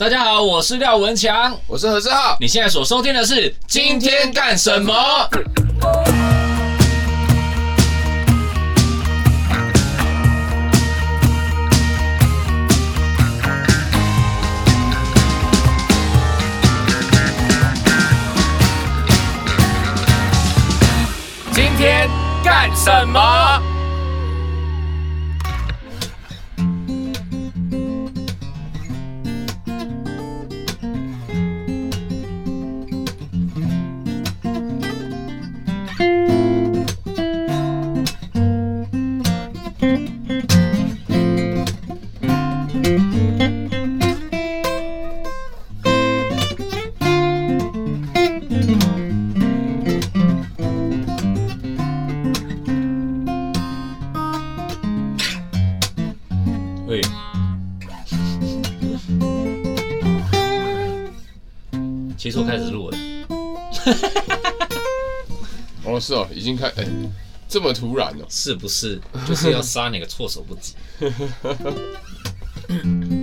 大家好，我是廖文强，我是何志浩。你现在所收听的是今天干什么？今天干什么？是哦，已经开，哎、欸，这么突然哦，是不是？就是要杀你个措手不及。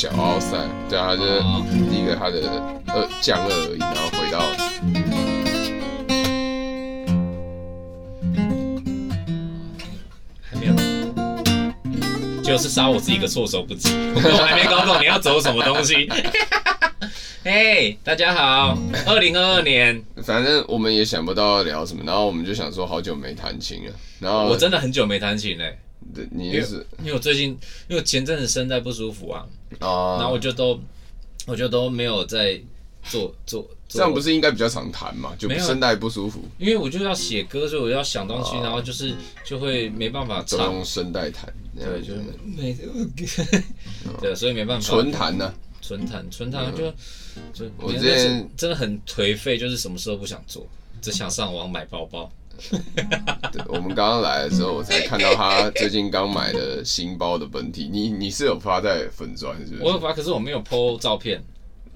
小奥赛，对啊，就是第一个他的二降二而已，然后回到还没有，就是杀我自己一个措手不及。我还没搞懂你要走什么东西。嘿，大家好，二零二二年，反正我们也想不到要聊什么，然后我们就想说好久没弹琴了，然后我真的很久没弹琴嘞，对你因为也是因为我最近因为我前阵子声带不舒服啊，啊，然后我就都我就都没有在做做。这样不是应该比较常弹嘛？就没有声带不舒服，因为我就要写歌，所以我要想东西，哦然后就是就会没办法都唱用，声带弹，对，就没对，所以没办法纯弹呢。纯弹纯弹就就我之前真的很颓废，就是什么事都不想做，只想上网买包包。对，我们刚刚来的时候，我才看到他最近刚买的新包的本体。你你是有发在粉砖是不是？我有发，可是我没有 po 照片，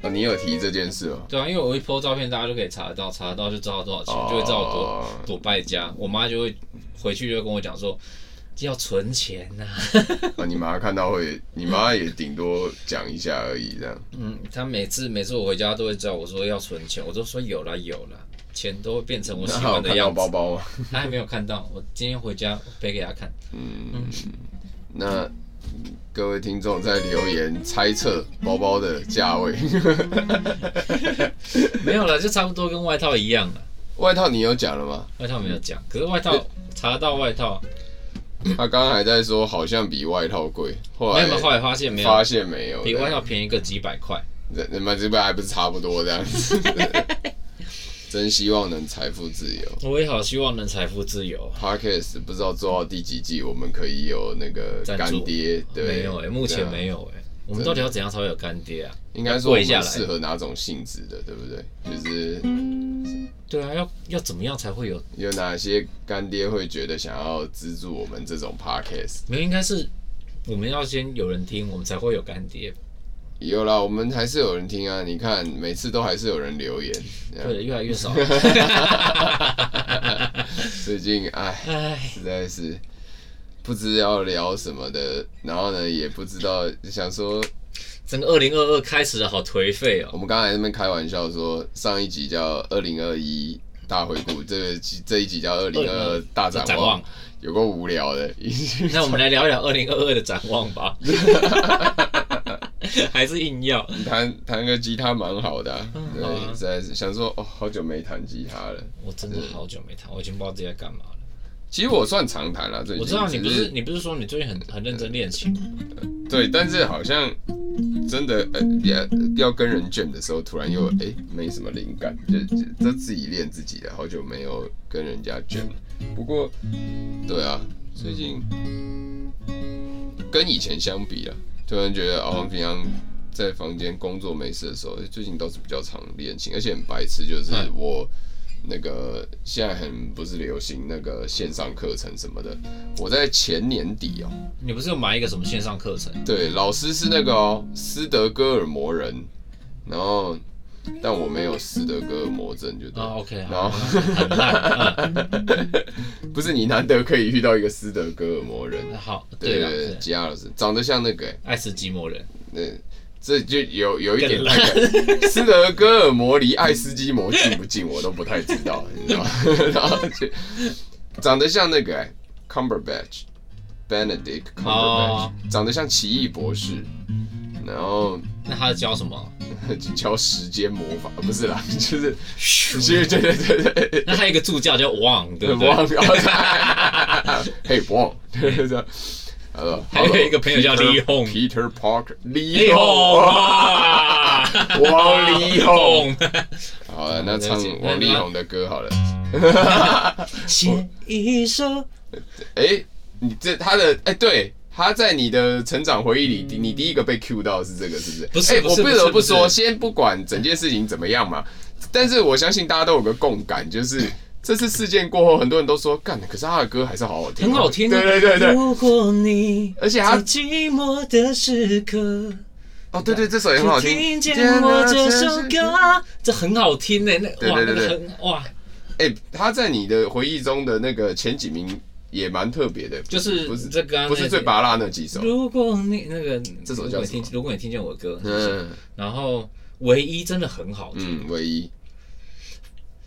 哦，你有提这件事哦。对啊，因为我一 po 照片，大家就可以查得到，查得到就知道多少钱，哦就会知道多多败家。我妈就会回去就会跟我讲说，要存钱呐、啊。啊，你妈看到会，你妈也顶多讲一下而已，这样。嗯，她每次每次我回家都会叫我说要存钱，我都说有啦有啦，钱都会变成我喜欢的样子。包包吗？他还没有看到，我今天回家背给他看。嗯，那各位听众在留言猜测包包的价位。没有了，就差不多跟外套一样了。外套你有讲了吗？外套没有讲，可是外套查到外套，他刚刚还在说好像比外套贵，后来没有没有，后来发现没有，发现没有，比外套便宜个几百块。这你们这边还不是差不多这样子？真希望能财富自由。我也好希望能财富自由。parkas 不知道做到第几季，我们可以有那个干爹，对，没有哎、欸，目前没有哎、欸。我们到底要怎样才会有干爹啊？应该说我们跪下适合哪种性质的，对不对？就是对啊，要要怎么样才会有？有哪些干爹会觉得想要资助我们这种 Podcast？没有，应该是我们要先有人听，我们才会有干爹。有啦，我们还是有人听啊！你看，每次都还是有人留言。对，越来越少。最近哎，唉，实在是不知要聊什么的，然后呢，也不知道想说，整个二零二二开始的好颓废哦。我们刚才在那边开玩笑说，上一集叫二零二一大回顾，这个这一集叫二零二二大展望，展望有够无聊的。那我们来聊一聊二零二二的展望吧。还是硬要 弹弹个吉他蛮好的、啊，嗯、对，实在是想说哦，好久没弹吉他了。我真的好久没弹，我已经不知道自己在干嘛了。其实我算常弹了，最近我知道你不是你不是说你最近很很认真练琴？对，但是好像真的呃要要跟人 jam 的时候，突然又哎、欸、没什么灵感，就就自己练自己的，好久没有跟人家 jam。不过对啊，最近跟以前相比啊。突然觉得，哦，平常在房间工作没事的时候，最近倒是比较常练琴，而且很白痴，就是我那个现在很不是流行那个线上课程什么的。我在前年底哦，你不是有买一个什么线上课程？对，老师是那个哦，斯德哥尔摩人，然后但我没有斯德哥尔摩症，就对。哦，OK，然后 不是你难得可以遇到一个斯德哥尔摩人，好，对对对，吉亚老师长得像那个。爱斯基摩人，对，这就有有一点那个。斯德哥尔摩离爱斯基摩近不近，我都不太知道，你知道吗？然后就长得像那个 Cumberbatch，Benedict Cumberbatch，长得像奇异博士，然后那他教什么？教时间魔法，不是啦，就是，其实对对对对。那他有一个助教叫王，对不对？王，嘿，王，对 对对。呃，还有一个朋友叫李红，Peter Parker，李红，王力宏。好了，那唱王力宏的歌好了。写一首。哎，你这他的哎对。他在你的成长回忆里，你第一个被 cue 到是这个，是不是？不是，我不得不说，先不管整件事情怎么样嘛，但是我相信大家都有个共感，就是这次事件过后，很多人都说干，可是他的歌还是好好听，很好听。对对对对。如果你而且他寂寞的时刻，哦对对，这首也很好听。听见我这首歌，这很好听对对对，哇，哎，他在你的回忆中的那个前几名。也蛮特别的，就是不是这刚不是最拔辣那几首。如果你那个这首叫什么？如果你听见我的歌，嗯，然后唯一真的很好听，唯一。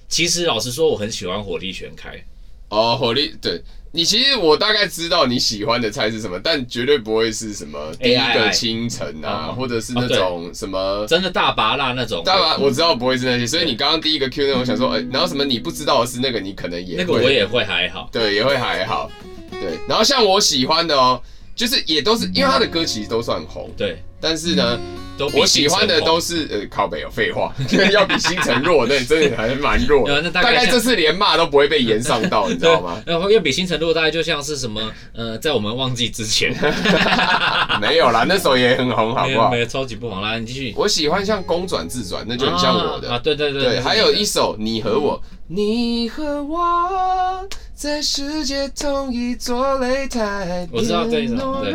其实老实说，我很喜欢火力全开。哦，火力，对。你其实我大概知道你喜欢的菜是什么，但绝对不会是什么第一个清晨啊，或者是那种什么真的大拔辣那种。大拔，我知道不会是那些，所以你刚刚第一个 Q 那种想说，哎，然后什么你不知道的是那个，你可能也那个我也会还好，对，也会还好，对。然后像我喜欢的哦，就是也都是因为他的歌其实都算红，对，但是呢。我喜欢的都是呃靠北有废话，要比星辰弱，那真的还蛮弱。大概这次连骂都不会被延上到，你知道吗？然后要比星辰弱，大概就像是什么呃，在我们忘记之前，没有啦，那时候也很红，好不好？没有，超级不红啦，你继续。我喜欢像公转自转，那就很像我的啊，对对对对，还有一首你和我，你和我。在世界同一座擂台，我知道这一首。对，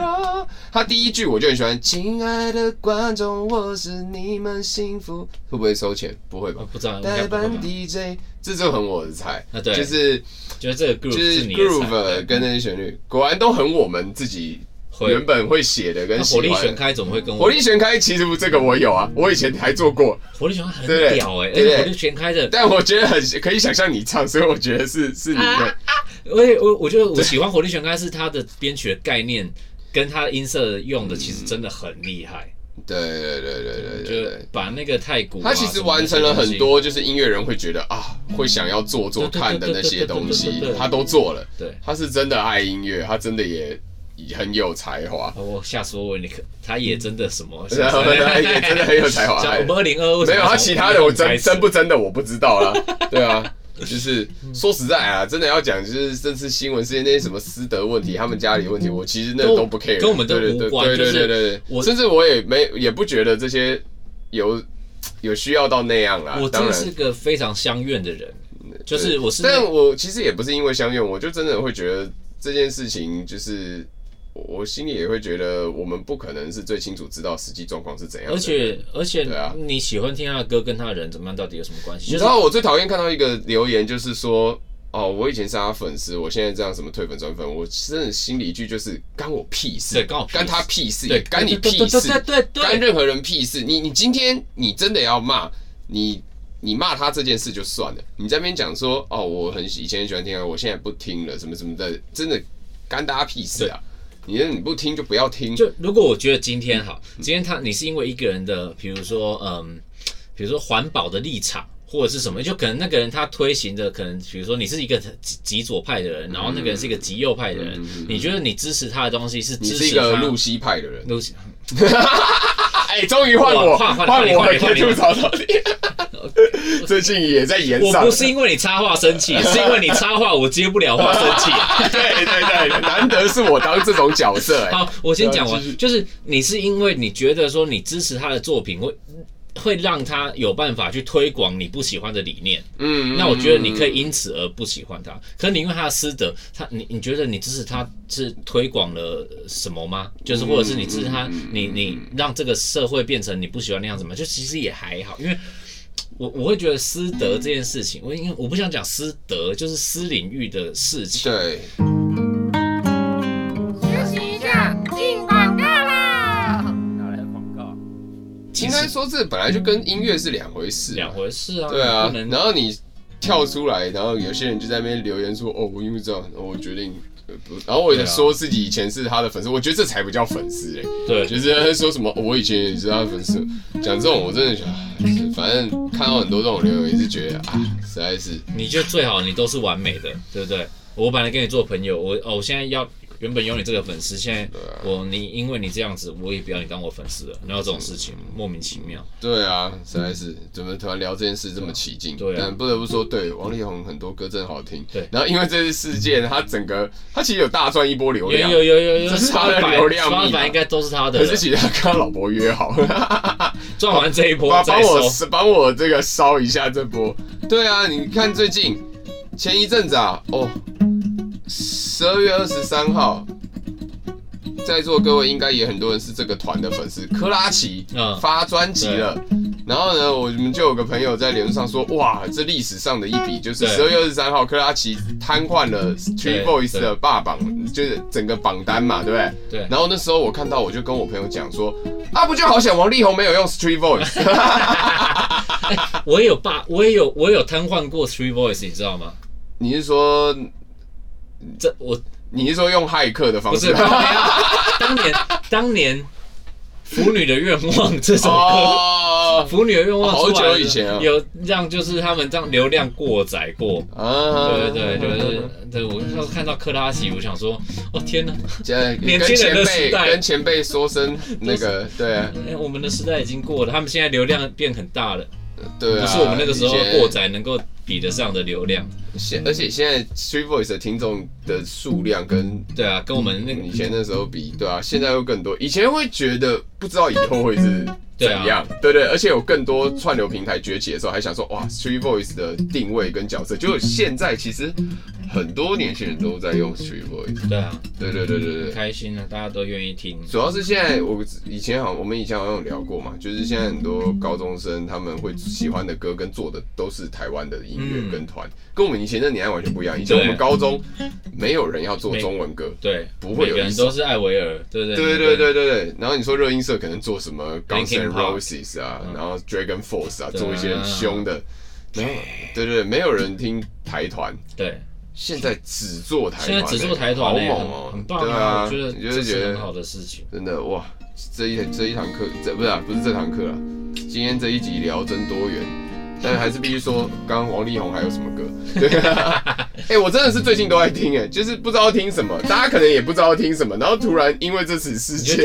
他第一句我就很喜欢。亲爱的观众，我是你们幸福。会不会收钱？不会吧？不知道。代班 DJ，这就很我的菜。啊，对，就是觉得这个 groove 就是 groove 跟那些旋律，果然都很我们自己原本会写的跟喜欢。火力全开怎么会跟我？火力全开其实这个我有啊，我以前还做过。火力全开很屌哎，而且火力全开的，但我觉得很可以想象你唱，所以我觉得是是你的。我我我觉得我喜欢火力全开是它的编曲的概念跟他的音色用的其实真的很厉害。对对对对对对，就把那个太鼓，他其实完成了很多，就是音乐人会觉得啊，会想要做做看的那些东西，他都做了。对，他是真的爱音乐，他真的也很有才华。我下次我问你，他也真的什么？然 后他也真的很有才华。我们二零二二没有他其他的，我真真不真的我不知道了。对啊。就是说实在啊，真的要讲，就是这次新闻事件那些什么私德问题，他们家里问题，我其实那都不 care，跟我们都无关。对对对对对，我甚至我也没也不觉得这些有有需要到那样啦。我真的是个非常相怨的人，就是我是，但我其实也不是因为相怨，我就真的会觉得这件事情就是。我心里也会觉得，我们不可能是最清楚知道实际状况是怎样。而且，而且，对啊，你喜欢听他的歌，跟他的人怎么样，到底有什么关系？你知道，我最讨厌看到一个留言，就是说，哦，我以前是他粉丝，我现在这样什么退粉转粉，我真的心里一句就是干我屁事，对，干我干他屁事，对，干你屁事，对对对，干任何人屁事。你你今天你真的要骂你。你骂他这件事就算了，你在那边讲说哦，我很以前很喜欢听啊，我现在不听了，什么什么的，真的干大家屁事啊！你你不听就不要听。就如果我觉得今天好，今天他你是因为一个人的，比如说嗯，比如说环保的立场或者是什么，就可能那个人他推行的可能，比如说你是一个极极左派的人，然后那个人是一个极右派的人，你觉得你支持他的东西是支持一个露西派的人？露西。哎，终于换我，换我可以吐槽到你。最近也在演。我不是因为你插话生气，是因为你插话我接不了话生气。对对对，难得是我当这种角色。好，我先讲完，就是你是因为你觉得说你支持他的作品会。会让他有办法去推广你不喜欢的理念，嗯，那我觉得你可以因此而不喜欢他。可是你因为他的师德，他你你觉得你支持他是推广了什么吗？就是或者是你支持他，你你让这个社会变成你不喜欢那样子吗？就其实也还好，因为我我会觉得师德这件事情，我因为我不想讲师德，就是私领域的事情。对。应该说，这本来就跟音乐是两回事，两回事啊。对啊，然后你跳出来，然后有些人就在那边留言说：“哦，我因为这样，我决定不。”然后我也说自己以前是他的粉丝，我觉得这才不叫粉丝哎。对，就是说什么我以前也是他的粉丝，讲这种我真的觉得，反正看到很多这种留言，也是觉得啊，实在是。你就最好你都是完美的，对不对？我本来跟你做朋友，我哦，我现在要。原本有你这个粉丝，现在我你因为你这样子，我也不要你当我粉丝了。然后这种事情莫名其妙。对啊，实在是怎么突然聊这件事这么起劲？对，但不得不说，对王力宏很多歌真好听。对，然后因为这次事件，他整个他其实有大赚一波流量，有有有有，这是他的流量，刷版应该都是他的。可是其实他跟他老婆约好，赚完这一波帮我帮我这个烧一下这波。对啊，你看最近前一阵子啊，哦，十二月二十三号。在座各位应该也很多人是这个团的粉丝，克拉奇发专辑了，然后呢，我们就有个朋友在脸书上说，哇，这历史上的一笔，就是十二月二十三号，克拉奇瘫痪了 Street Voice 的霸榜，就是整个榜单嘛，对不对？对。然后那时候我看到，我就跟我朋友讲说，啊，不就好想王力宏没有用 Street Voice，我也有霸，我也有，我也有瘫痪过 Street Voice，你知道吗？你是说这我？你是说用骇客的方式？不是，当年当年《腐女的愿望》这首歌，《腐女的愿望》好久以前啊，有让就是他们这样流量过载过。啊，对对对，就是对我那时候看到克拉西，我想说，哦天哪，年轻人的时代，跟前辈说声那个，对啊，我们的时代已经过了，他们现在流量变很大了，对，不是我们那个时候过载能够比得上的流量。现而且现在 Street Voice 的听众的数量跟对啊，跟我们那个以前那时候比，对啊，现在会更多。以前会觉得不知道以后会是怎样，对对，而且有更多串流平台崛起的时候，还想说哇，Street Voice 的定位跟角色，就现在其实。很多年轻人都在用 Street Voice，对啊，对对对对对，开心啊，大家都愿意听。主要是现在我以前好，我们以前好像有聊过嘛，就是现在很多高中生他们会喜欢的歌跟做的都是台湾的音乐跟团，跟我们以前的年代完全不一样。以前我们高中没有人要做中文歌，对，不会有人都是艾维尔，对对对对对对对。然后你说热音社可能做什么 Guns N' Roses 啊，然后 Dragon Force 啊，做一些很凶的，对对对，没有人听台团，对。现在只做台团，现在只做台团，好猛哦，很棒啊！我觉得很好的事情，真的哇！这一这一堂课，这不是啊，不是这堂课啊，今天这一集聊真多元，但还是必须说，刚刚王力宏还有什么歌？对啊，哎，我真的是最近都在听，哎，就是不知道听什么，大家可能也不知道听什么，然后突然因为这次事件，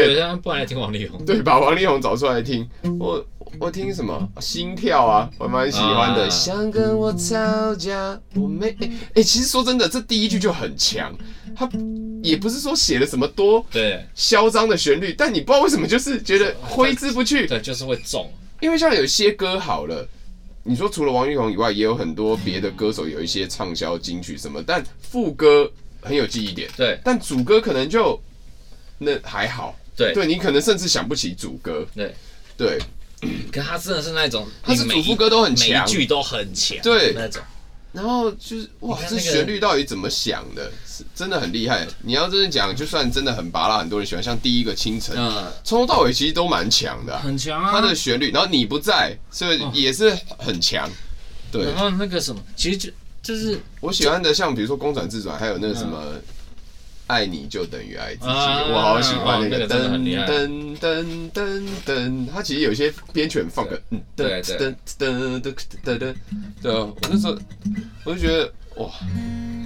不然来听王力宏，对，把王力宏找出来听，我。我听什么心跳啊，我蛮喜欢的。想跟我吵架，我没哎哎，其实说真的，这第一句就很强，他也不是说写了什么多对嚣张的旋律，但你不知道为什么就是觉得挥之不去，对，就是会中。因为像有些歌好了，你说除了王力宏以外，也有很多别的歌手有一些畅销金曲什么，但副歌很有记忆点，对，但主歌可能就那还好，对，对你可能甚至想不起主歌，对。对。可他真的是那种，他是主副歌都很强，每一句都很强，对。那种。然后就是哇，这旋律到底怎么想的？是真的很厉害。你要真的讲，就算真的很拔辣，很多人喜欢，像第一个清晨，从头到尾其实都蛮强的，很强啊。它的旋律，然后你不在，所以也是很强？对，然后那个什么，其实就就是我喜欢的，像比如说公转自转，还有那个什么。爱你就等于爱自己，我好喜欢那个噔噔噔噔噔，他其实有些编曲放个嗯噔噔噔噔噔噔，对啊，我那时候我就觉得哇，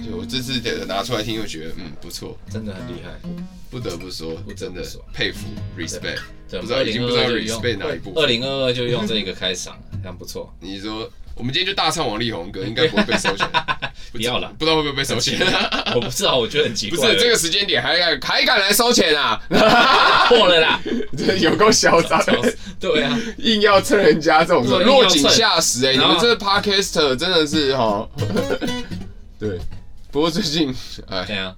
就我这次点拿出来听，又觉得嗯不错，真的很厉害，不得不说，我真的佩服，respect，不知道已经不知道 respect 哪一部，二零二二就用这个开场，很不错。你说。我们今天就大唱王力宏歌，应该不会被收钱。不要了，不知道会不会被收钱。我不知道，我觉得很奇怪。不是这个时间点还敢还敢来收钱啊？破了啦！这有够嚣张。对啊，硬要蹭人家这种落井下石哎！你们这个 Podcaster 真的是哈。对，不过最近哎，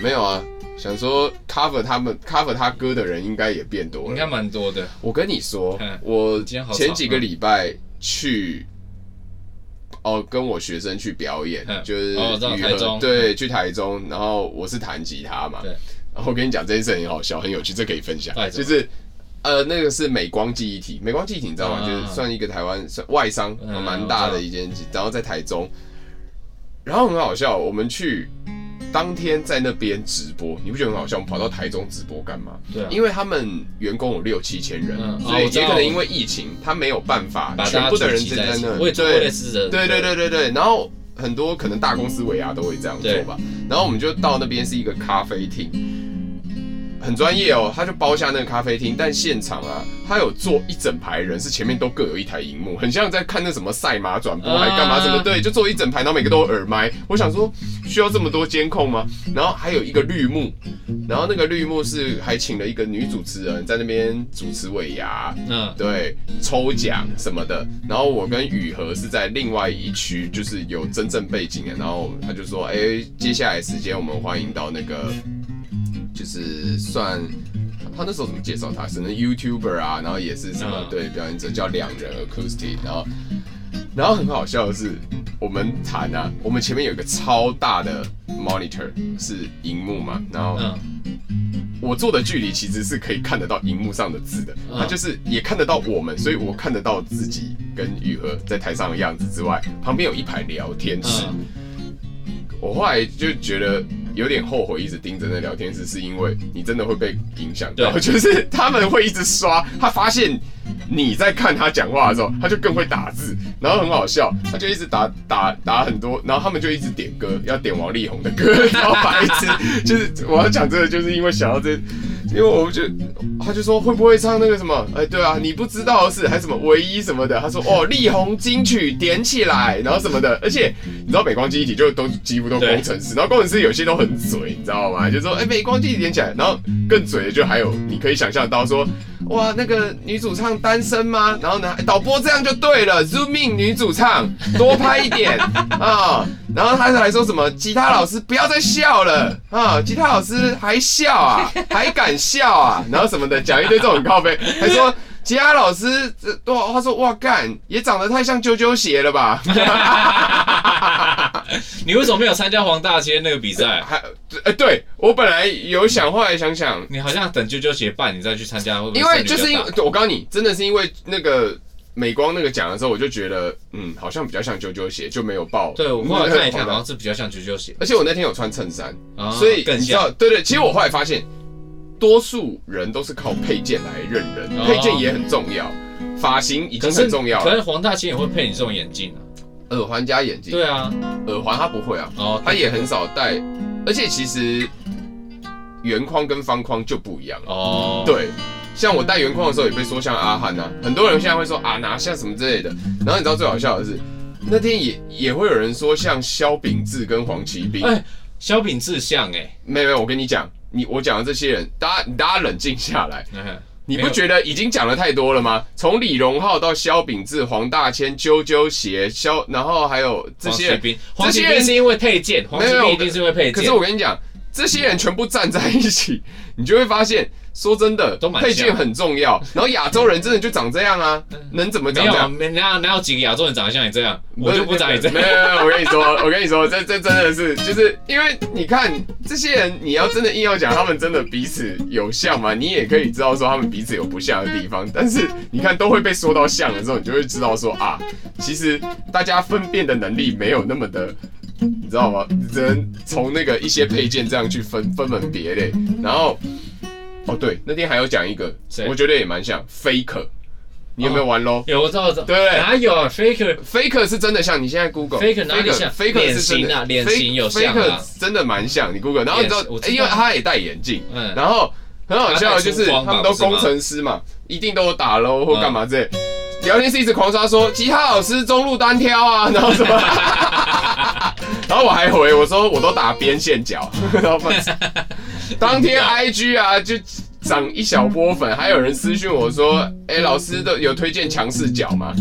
没有啊，想说 cover 他们 cover 他歌的人应该也变多了，应该蛮多的。我跟你说，我前几个礼拜去。哦，跟我学生去表演，就是台中对，去台中，然后我是弹吉他嘛，然后我跟你讲这件事很好笑，很有趣，这可以分享，就是呃，那个是美光记忆体，美光记忆体你知道吗？就是算一个台湾算外商，蛮大的一间，然后在台中，然后很好笑，我们去。当天在那边直播，你不觉得很好笑？我们跑到台中直播干嘛？对啊，因为他们员工有六七千人，所以也可能因为疫情，他没有办法全部的人在那。对对对对对对。然后很多可能大公司尾牙都会这样做吧。然后我们就到那边是一个咖啡厅。很专业哦，他就包下那个咖啡厅，但现场啊，他有坐一整排人，是前面都各有一台荧幕，很像在看那什么赛马转播还干嘛什么？对，就坐一整排，然后每个都有耳麦。我想说，需要这么多监控吗？然后还有一个绿幕，然后那个绿幕是还请了一个女主持人在那边主持尾牙，嗯，对，抽奖什么的。然后我跟雨禾是在另外一区，就是有真正背景的。然后他就说，哎，接下来时间我们欢迎到那个。就是算他那时候怎么介绍他，是那 YouTuber 啊，然后也是什么对表演者叫两人 Acoustic，然后然后很好笑的是，我们谈啊，我们前面有一个超大的 monitor 是荧幕嘛，然后我坐的距离其实是可以看得到荧幕上的字的，他就是也看得到我们，所以我看得到自己跟雨禾在台上的样子之外，旁边有一排聊天室，我后来就觉得。有点后悔一直盯着那聊天室，是因为你真的会被影响到，对就是他们会一直刷，他发现你在看他讲话的时候，他就更会打字，然后很好笑，他就一直打打打很多，然后他们就一直点歌，要点王力宏的歌，然后白痴，就是我要讲这个，就是因为想要这。因为我们就，他就说会不会唱那个什么？哎，对啊，你不知道是还什么唯一什么的。他说哦，力宏金曲点起来，然后什么的。而且你知道美光记忆体就都几乎都工程师，然后工程师有些都很嘴，你知道吗？就说哎，美光记忆体点起来，然后更嘴的就还有你可以想象到说。哇，那个女主唱单身吗？然后呢，导播这样就对了，zoom in 女主唱，多拍一点啊。然后他还说什么？吉他老师不要再笑了啊！吉他老师还笑啊，还敢笑啊？然后什么的，讲一堆这种靠背，还说。吉他老师，这哇，他说哇干，也长得太像啾啾鞋了吧？你为什么没有参加黄大仙那个比赛？还，哎，对我本来有想，后来想想，你好像等啾啾鞋办，你再去参加？因为就是因为，我告诉你，真的是因为那个美光那个奖的时候，我就觉得，嗯，好像比较像啾啾鞋，就没有报。对，我后来看一下，好像是比较像啾啾鞋，而且我那天有穿衬衫，所以更像。对对，其实我后来发现。多数人都是靠配件来认人，配件也很重要，发型已经很重要了。可是黄大仙也会配你这种眼镜啊，耳环加眼镜。对啊，耳环他不会啊，哦，他也很少戴，而且其实圆框跟方框就不一样哦。对，像我戴圆框的时候也被说像阿汉啊，很多人现在会说啊拿像什么之类的。然后你知道最好笑的是，那天也也会有人说像萧秉治跟黄奇斌。哎，萧秉治像哎，没有没有，我跟你讲。你我讲的这些人，大家大家冷静下来，你不觉得已经讲的太多了吗？从李荣浩到萧秉治、黄大千、啾啾鞋、萧，然后还有这些人，这些人是因为配件，黄奇斌一定是因为配件。可是我跟你讲，这些人全部站在一起，你就会发现，说真的，配件很重要。然后亚洲人真的就长这样啊，能怎么长这样？没有，哪哪有几个亚洲人长得像你这样？我就不长你这样。没有没有，我跟你说，我跟你说，这这真的是，就是因为你看这些人，你要真的硬要讲他们真的彼此有像吗？你也可以知道说他们彼此有不像的地方，但是你看都会被说到像的时候，你就会知道说啊，其实大家分辨的能力没有那么的。你知道吗？只能从那个一些配件这样去分分门别类。然后，哦对，那天还有讲一个，我觉得也蛮像 Faker。你有没有玩咯？有，我知道，知道。对，哪有 Faker？Faker 是真的像，你现在 Google Faker 哪里像？Faker 是真的，脸型有像。Faker 真的蛮像，你 Google。然后你知道，因为他也戴眼镜，然后很好笑的就是他们都工程师嘛，一定都有打 low 或干嘛之类。聊天室一直狂刷说吉他老师中路单挑啊，然后什么？然后我还回我说我都打边线脚，然后当天 IG 啊就涨一小波粉，还有人私讯我说，哎、欸，老师都有推荐强势脚吗？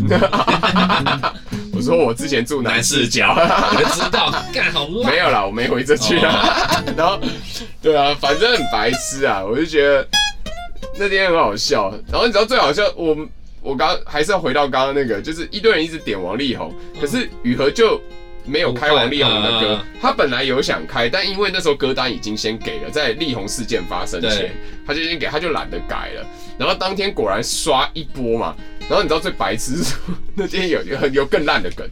我说我之前住男视角，我知道，干好乱。没有啦，我没回这句啊。然后对啊，反正很白痴啊，我就觉得那天很好笑。然后你知道最好笑，我我刚还是要回到刚刚那个，就是一堆人一直点王力宏，可是雨禾就。没有开王力宏的歌，他本来有想开，但因为那时候歌单已经先给了，在力宏事件发生前，他就先给，他就懒得改了。然后当天果然刷一波嘛，然后你知道最白痴是 那天有有有更烂的梗，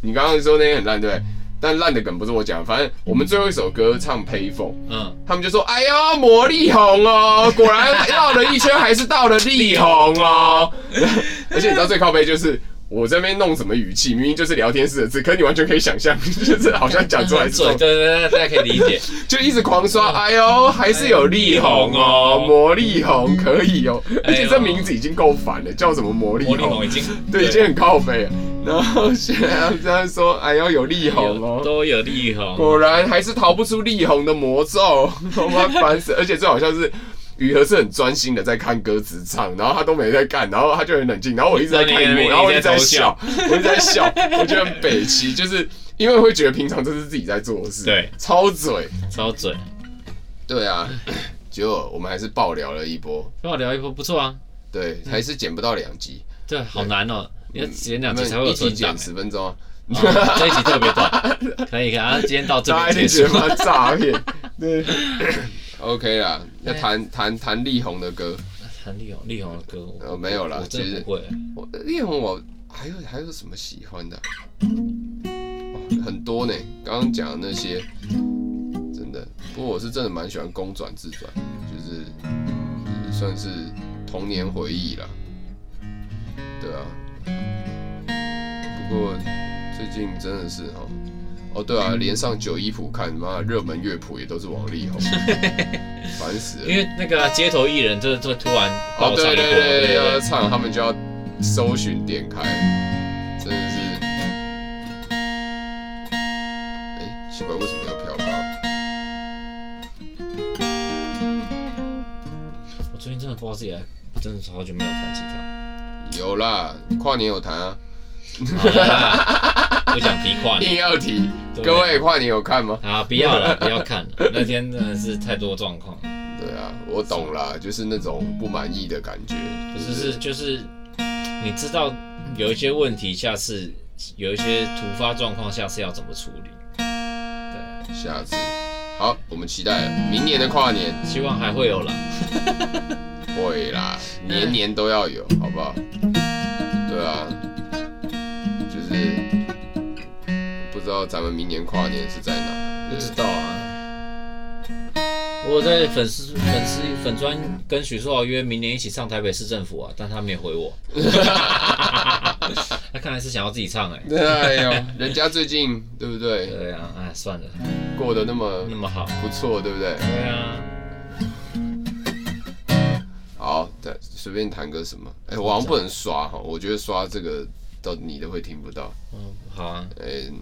你刚刚说那天很烂对不对？但烂的梗不是我讲，反正我们最后一首歌唱 Payphone，嗯，他们就说哎呀魔力红哦，果然绕了一圈还是到了力红哦，而且你知道最靠背就是。我这边弄什么语气，明明就是聊天室的字，可是你完全可以想象，就是好像讲出来之后，对对对，大家可以理解，就一直狂刷，哎呦，还是有力宏哦，魔力宏可以哦，而且这名字已经够烦了，叫什么魔力宏？已经，对，已经很靠北了。然后现在这样说，哎呦，有力宏哦，都有力宏，果然还是逃不出力宏的魔咒，他妈烦死，而且最好像是。雨禾是很专心的在看歌词唱，然后他都没在干，然后他就很冷静，然后我一直在看荧幕，然后我一直在笑，我一直在笑，我觉得很北齐，就是因为会觉得平常这是自己在做的事，对，超嘴，超嘴，对啊，结果我们还是爆聊了一波，爆聊一波不错啊，对，还是剪不到两集，对，好难哦，你要剪两集才会有存档，剪十分钟啊，这一集特别短，可以，可以啊，今天到这边 结束，诈骗，对。OK 啦，要弹弹弹力宏的歌，弹力宏力宏的歌，呃没有啦，其实不会。我力宏我还有还有什么喜欢的？哦，很多呢，刚刚讲的那些，真的。不过我是真的蛮喜欢公转自转，就是算是童年回忆啦。对啊，不过最近真的是哦。哦，对啊，连上九一谱看，妈热门乐谱也都是王力宏，烦死了。因为那个街头艺人，就就突然哦，对对对，要唱，他们就要搜寻点开，真的是。哎，奇怪，为什么要飘高？我最近真的不知道自己，真的是好久没有弹吉他。有啦，跨年有弹啊。不想提跨年，硬要提。各位跨年有看吗？啊，不要了，不要看了。那天真的是太多状况。对啊，我懂了，就是那种不满意的感觉。就是是就是，你知道有一些问题，下次有一些突发状况，下次要怎么处理？对，下次好，我们期待明年的跨年，希望还会有啦。会啦，年年都要有，好不好？对啊。道咱们明年跨年是在哪？不知道啊。我在粉丝粉丝粉专跟许书豪约明年一起上台北市政府啊，但他没有回我。他看来是想要自己唱哎、欸。对哎呦，人家最近对不对？对啊，哎算了，过得那么那么好，不错，对不对？对啊。好，再随便弹个什么？哎、欸，我好像不能刷哈，我觉得刷这个到你都会听不到。嗯，好啊。嗯、欸。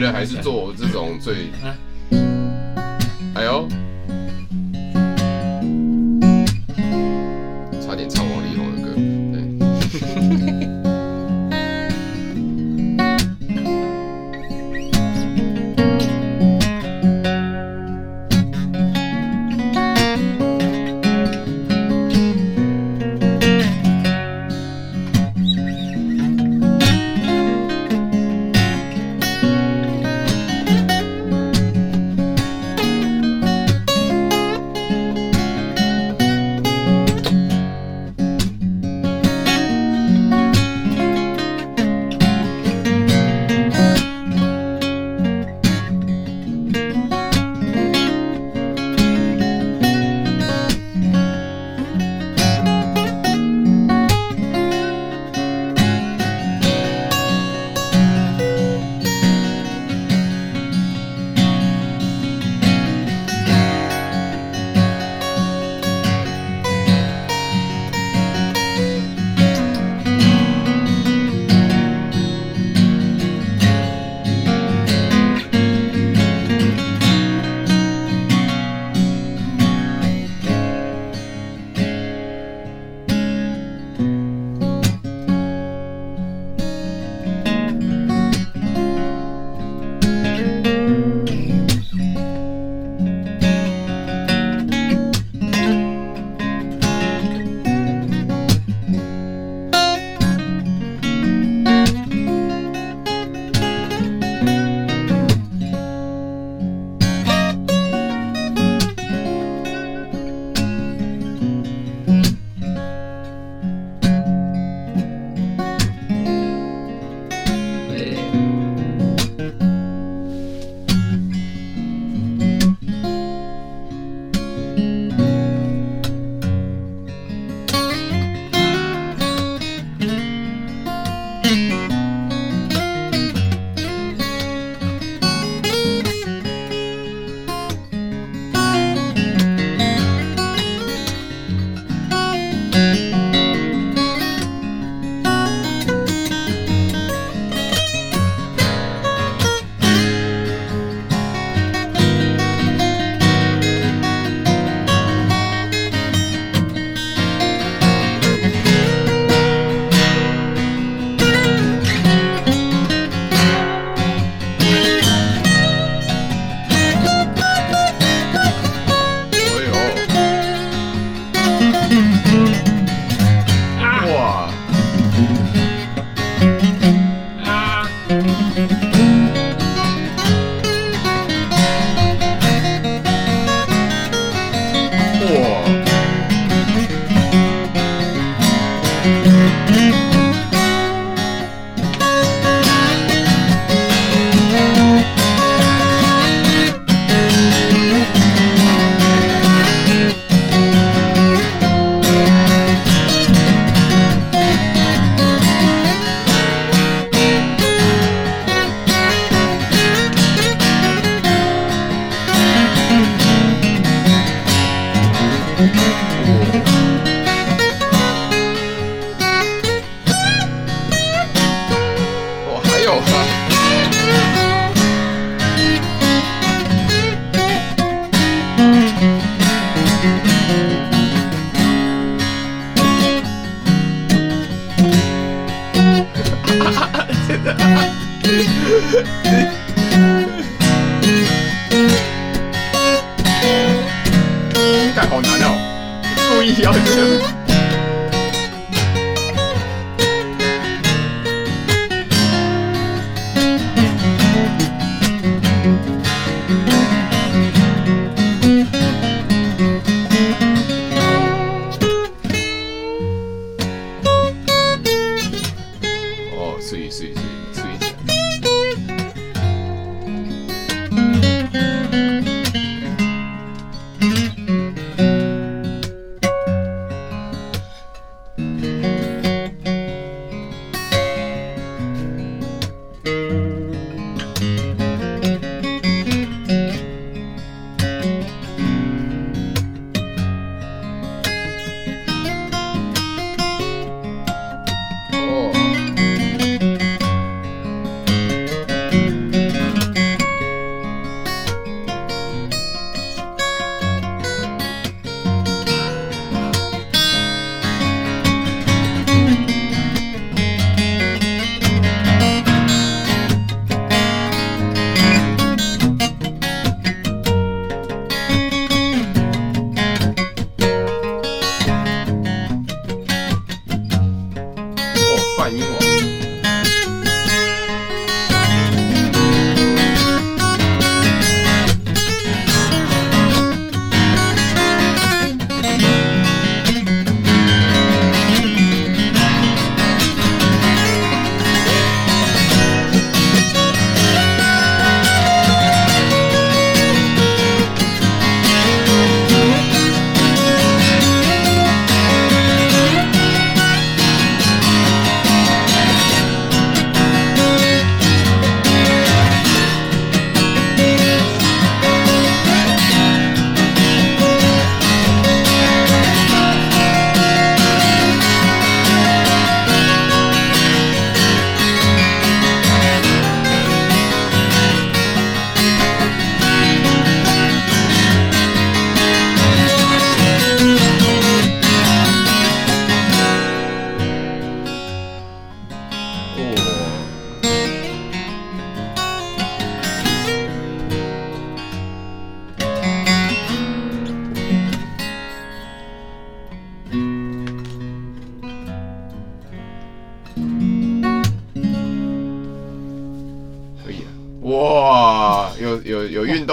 得还是做这种最，哎呦。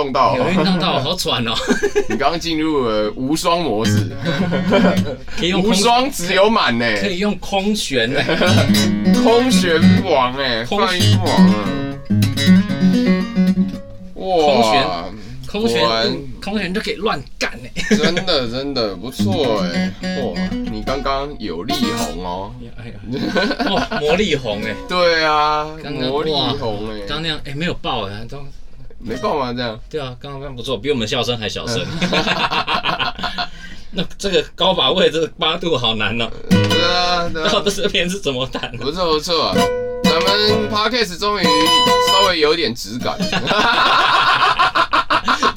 有运动到，好喘哦！你刚刚进入了无双模式，可以用无双只有满呢，可以用空悬呢，空悬王哎，泛音王啊！哇，空悬，空悬就可以乱干哎！真的真的不错哎！哇，你刚刚有力红哦！哎呀，哇，魔力红哎！对啊，魔力红哎！刚那样哎，没有爆啊，都。没办法？这样？对啊，刚刚不错，比我们笑声还小声。那这个高把位，这个八度好难哦。对啊，对啊。到这边是怎么弹的？不错不错，咱们 Podcast 终于稍微有点质感。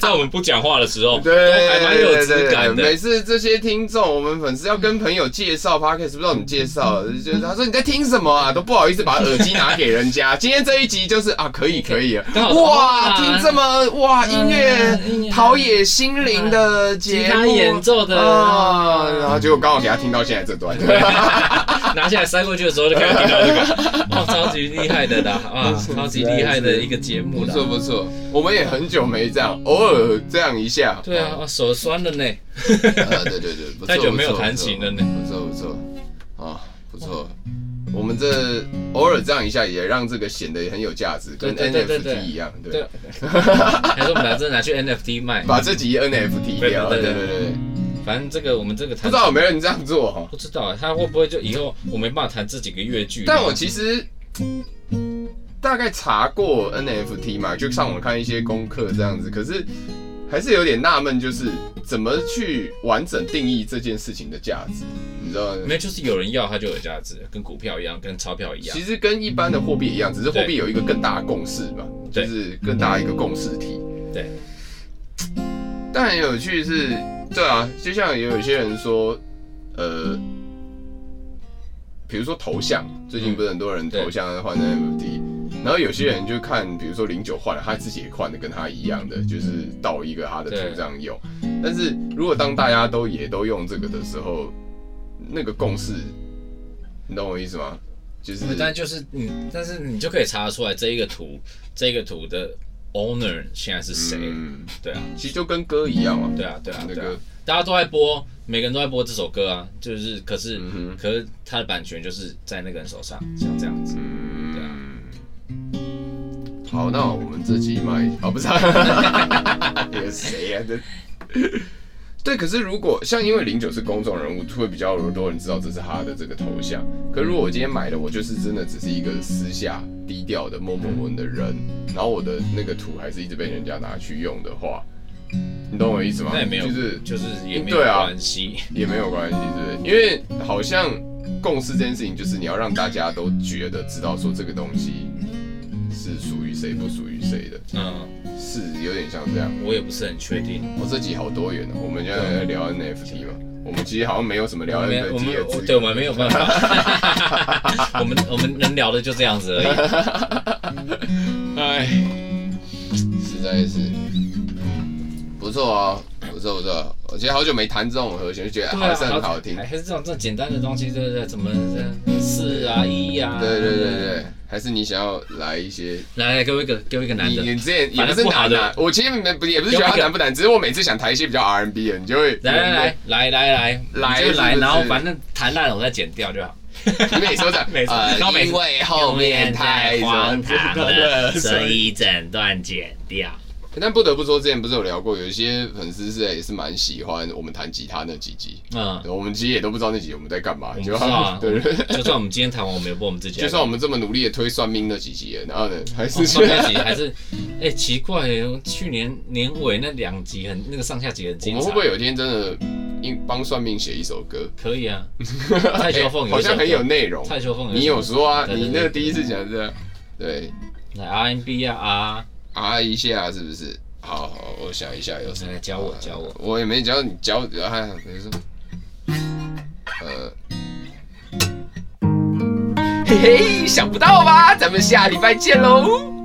在我们不讲话的时候，对，还蛮有质感的。每次这些听众，我们粉丝要跟朋友介绍 Podcast，不知道怎么介绍，就是他说你在听什么啊，都不好意思把耳机拿给人家。今天这一集就是啊，可以可以啊，哇，听这么哇音乐陶冶心灵的节目，演奏的啊，然后结果刚好给他听到现在这段，拿下来塞过去的时候就听到这个，哇，超级厉害的啦，啊，超级厉害的一个节目，不错不错，我们也很久没这样，偶尔。这样一下，对啊，手酸了呢。啊，对对对，太久没有弹琴了呢。不错不错，啊，不错。我们这偶尔这样一下，也让这个显得很有价值，跟 NFT 一样，对。还是我们把这拿去 NFT 卖，把这集 NFT 掉。对对对对，反正这个我们这个不知道有没有人这样做哈？不知道他会不会就以后我没办法弹这几个乐句？但我其实。大概查过 NFT 嘛，就上网看一些功课这样子，可是还是有点纳闷，就是怎么去完整定义这件事情的价值，你知道吗？没，就是有人要它就有价值，跟股票一样，跟钞票一样。其实跟一般的货币一样，只是货币有一个更大的共识嘛，就是更大一个共识体。对。但很有趣是，对啊，就像也有一些人说，呃。比如说头像，最近不是很多人头像换成 NFT，然后有些人就看，比如说零九换了，他自己也换的跟他一样的，就是盗一个他的图这样用。但是如果当大家都也都用这个的时候，那个共识，你懂我意思吗？就是，但就是你，但是你就可以查得出来这一个图，这一个图的 owner 现在是谁？嗯，对啊，其实就跟歌一样嘛。对啊，对啊，那个。大家都在播，每个人都在播这首歌啊，就是可是、嗯、可是他的版权就是在那个人手上，像这样子。好，那我们这集买啊，不是，有谁呀？这对，可是如果像因为零九是公众人物，会比较多人知道这是他的这个头像。可是如果我今天买的，我就是真的只是一个私下低调的默默默的人，然后我的那个图还是一直被人家拿去用的话。你懂我意思吗？那也没有，就是就是也没有关系，也没有关系，是不是？因为好像共识这件事情，就是你要让大家都觉得知道说这个东西是属于谁，不属于谁的。嗯，是有点像这样。我也不是很确定。我这集好多元哦，我们现在在聊 NFT 嘛，我们其实好像没有什么聊 NFT 的。对，我们没有办法。我们我们能聊的就这样子而已。哎，实在是。不错哦，不错不错，我觉得好久没弹这种和弦，就觉得还是很好听。还是这种这种简单的东西，对不对？怎么四啊一啊？对对对对，还是你想要来一些？来来，给我一个，给我一个难的。你之前也不是男的，我其实没不也不是觉得它难不难，只是我每次想弹一些比较 R&B 的，你就会来来来来来来来就来，然后反正弹烂了我再剪掉就好。你每说的，呃，因为后面太荒唐了，所以整段剪掉。但不得不说，之前不是有聊过，有一些粉丝是也是蛮喜欢我们弹吉他那几集。嗯，我们其实也都不知道那几集我们在干嘛，就 对对。就算我们今天弹完，我们也播我们自己。就算我们这么努力的推算命那几集，然后呢，还是算那集还是，哎，奇怪，去年年尾那两集很那个上下集很精彩。我们会不会有一天真的应帮算命写一首歌？可以啊，蔡秋凤好像很有内容。蔡秋凤，你有说啊？你那个第一次讲这样，对，那啊啊。啊一下是不是？好好，我想一下有什么。来教我教我，我也没教你教，哎没事。呃，嘿嘿，想不到吧？咱们下礼拜见喽。